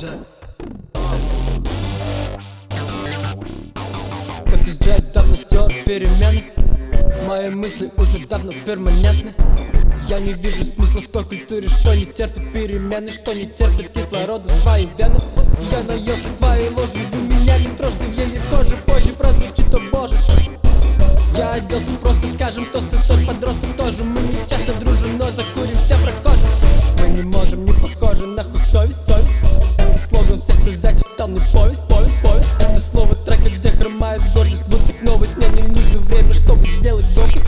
Как из Джек давно стер перемены Мои мысли уже давно перманентны. Я не вижу смысла в той культуре, что не терпит перемены, что не терпит кислорода в свои вены. Я наелся твоей ложью, вы меня не трожь, в ее коже, позже прозвучит, о боже. Я оделся просто, скажем, тост и тот подросток тоже. Мы не часто дружим, но закуримся прохожим Мы не можем, не похожи, на нахуй совесть, совесть слоган всех, кто зачитал мне повесть, повесть, повесть. Это слово трека, где хромает гордость. Вот так новость, мне не нужно время, чтобы сделать громкость.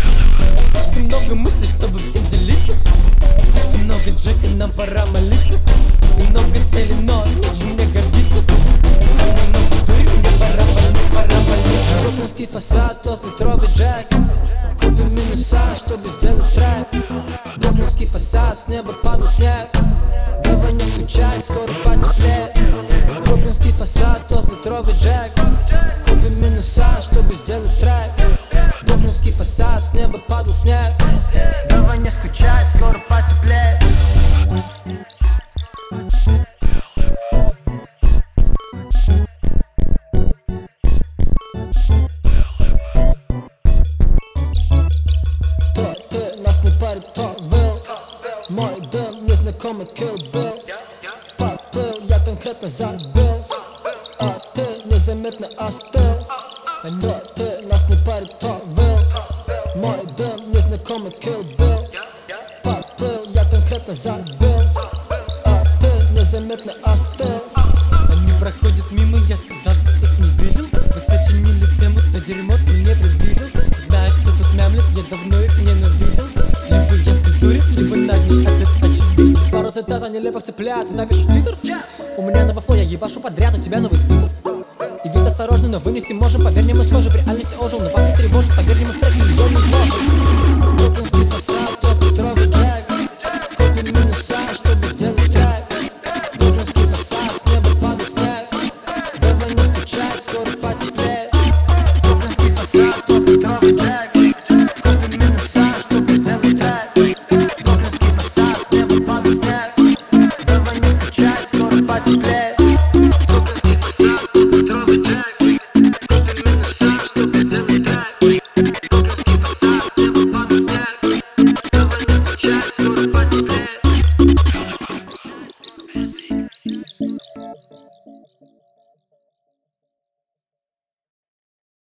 Слишком много мыслей, чтобы всем делиться. Слишком много джека, нам пора молиться. И много целей, но нечем мне гордиться. Много дури, мне пора больница, пора больница Бруклинский фасад, тот литровый джек. Купим минуса, чтобы сделать трек. Бруклинский фасад, с неба падал снег. Давай не скучать, скоро потеплеет Фасад, тот литровый джек. Купим минуса, чтобы сделать трек. Бруклинский фасад, с неба падал снег. Давай не скучать, скоро потеплеет. То ты, нас не парит, то выл Мой дым, незнакомый kill bill. Поплыл, я конкретно забыл незаметно остыл То ты, нас не парит, то выл Мой дым, незнакомый kill bill Поплыл, я конкретно забыл А ты незаметно остыл Они проходят мимо, я сказал, что их не видел. Вы сочинили тему, то дерьмо ты не предвидел. Знаю, кто тут мямлет, я давно их ненавидел. Либо я в культуре, либо на ней этот очевиден. Пару цитат о нелепых цыплят, ты запишешь в твиттер? У меня новый фло, я ебашу подряд, у тебя новый свитер но вынести можем Поверь мне, мы схожи, в реальности ожил Но вас не тревожит, поверь мне, мы в трек миллион изложим Бруклинский фасад, тот литровый